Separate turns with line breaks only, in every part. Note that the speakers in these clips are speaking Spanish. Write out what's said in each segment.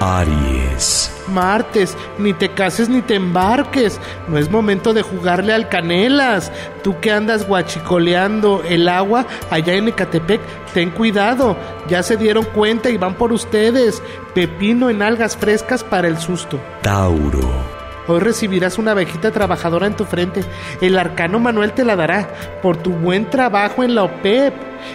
Aries.
Martes, ni te cases ni te embarques. No es momento de jugarle al canelas. Tú que andas guachicoleando el agua allá en Ecatepec, ten cuidado. Ya se dieron cuenta y van por ustedes. Pepino en algas frescas para el susto.
Tauro.
Hoy recibirás una abejita trabajadora en tu frente. El arcano Manuel te la dará por tu buen trabajo en la OPEP.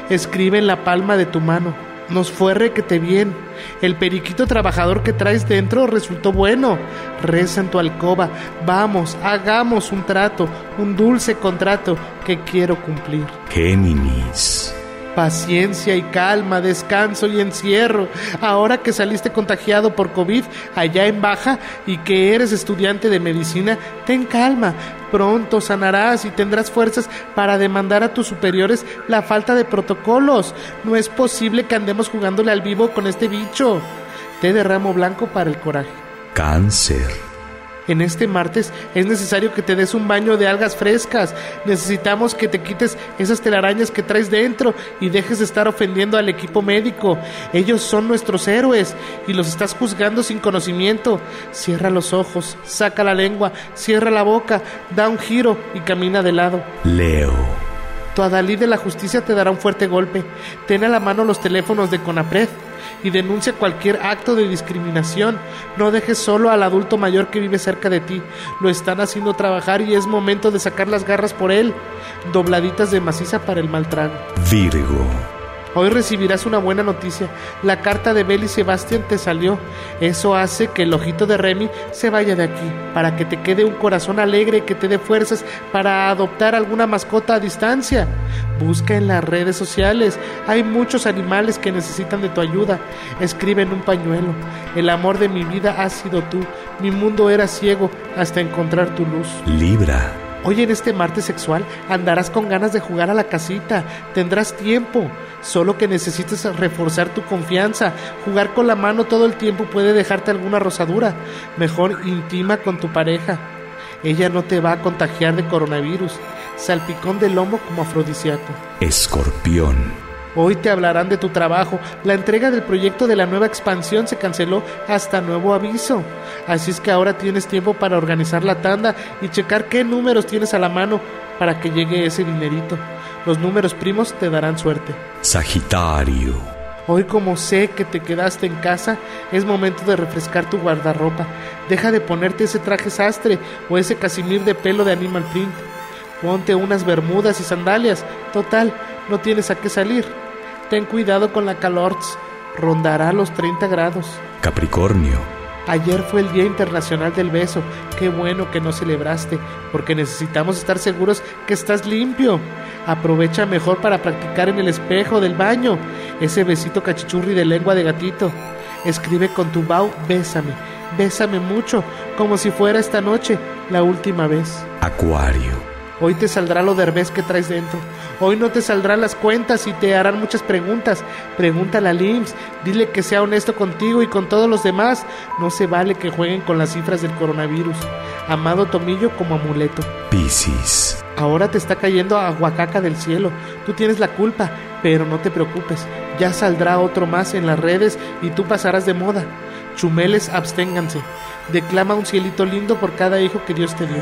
Escribe en la palma de tu mano. Nos fue requete bien. El periquito trabajador que traes dentro resultó bueno. Reza en tu alcoba. Vamos, hagamos un trato, un dulce contrato que quiero cumplir.
Géminis.
Paciencia y calma, descanso y encierro. Ahora que saliste contagiado por COVID allá en Baja y que eres estudiante de medicina, ten calma. Pronto sanarás y tendrás fuerzas para demandar a tus superiores la falta de protocolos. No es posible que andemos jugándole al vivo con este bicho. Té de ramo blanco para el coraje.
Cáncer.
En este martes es necesario que te des un baño de algas frescas. Necesitamos que te quites esas telarañas que traes dentro y dejes de estar ofendiendo al equipo médico. Ellos son nuestros héroes y los estás juzgando sin conocimiento. Cierra los ojos, saca la lengua, cierra la boca, da un giro y camina de lado.
Leo.
Tu adalí de la justicia te dará un fuerte golpe. Ten a la mano los teléfonos de Conapred y denuncia cualquier acto de discriminación. No dejes solo al adulto mayor que vive cerca de ti. Lo están haciendo trabajar y es momento de sacar las garras por él. Dobladitas de maciza para el mal trago.
Virgo.
Hoy recibirás una buena noticia. La carta de Bel y Sebastián te salió. Eso hace que el ojito de Remy se vaya de aquí, para que te quede un corazón alegre que te dé fuerzas para adoptar alguna mascota a distancia. Busca en las redes sociales. Hay muchos animales que necesitan de tu ayuda. Escribe en un pañuelo. El amor de mi vida ha sido tú. Mi mundo era ciego hasta encontrar tu luz.
Libra.
Hoy en este martes sexual andarás con ganas de jugar a la casita, tendrás tiempo, solo que necesites reforzar tu confianza. Jugar con la mano todo el tiempo puede dejarte alguna rosadura. Mejor intima con tu pareja. Ella no te va a contagiar de coronavirus. Salpicón de lomo como afrodisíaco.
Escorpión.
Hoy te hablarán de tu trabajo. La entrega del proyecto de la nueva expansión se canceló hasta nuevo aviso. Así es que ahora tienes tiempo para organizar la tanda y checar qué números tienes a la mano para que llegue ese dinerito. Los números primos te darán suerte.
Sagitario.
Hoy como sé que te quedaste en casa, es momento de refrescar tu guardarropa. Deja de ponerte ese traje sastre o ese casimir de pelo de animal print. Ponte unas bermudas y sandalias. Total, no tienes a qué salir. Ten cuidado con la calor. Rondará los 30 grados.
Capricornio.
Ayer fue el Día Internacional del Beso. Qué bueno que no celebraste, porque necesitamos estar seguros que estás limpio. Aprovecha mejor para practicar en el espejo del baño ese besito cachichurri de lengua de gatito. Escribe con tu bau, bésame, bésame mucho, como si fuera esta noche la última vez.
Acuario.
Hoy te saldrá lo derbez que traes dentro. Hoy no te saldrán las cuentas y te harán muchas preguntas. Pregúntale a LIMS, dile que sea honesto contigo y con todos los demás. No se vale que jueguen con las cifras del coronavirus. Amado Tomillo como amuleto.
Piscis.
Ahora te está cayendo aguacaca del cielo. Tú tienes la culpa, pero no te preocupes. Ya saldrá otro más en las redes y tú pasarás de moda. Chumeles, absténganse. Declama un cielito lindo por cada hijo que Dios te dio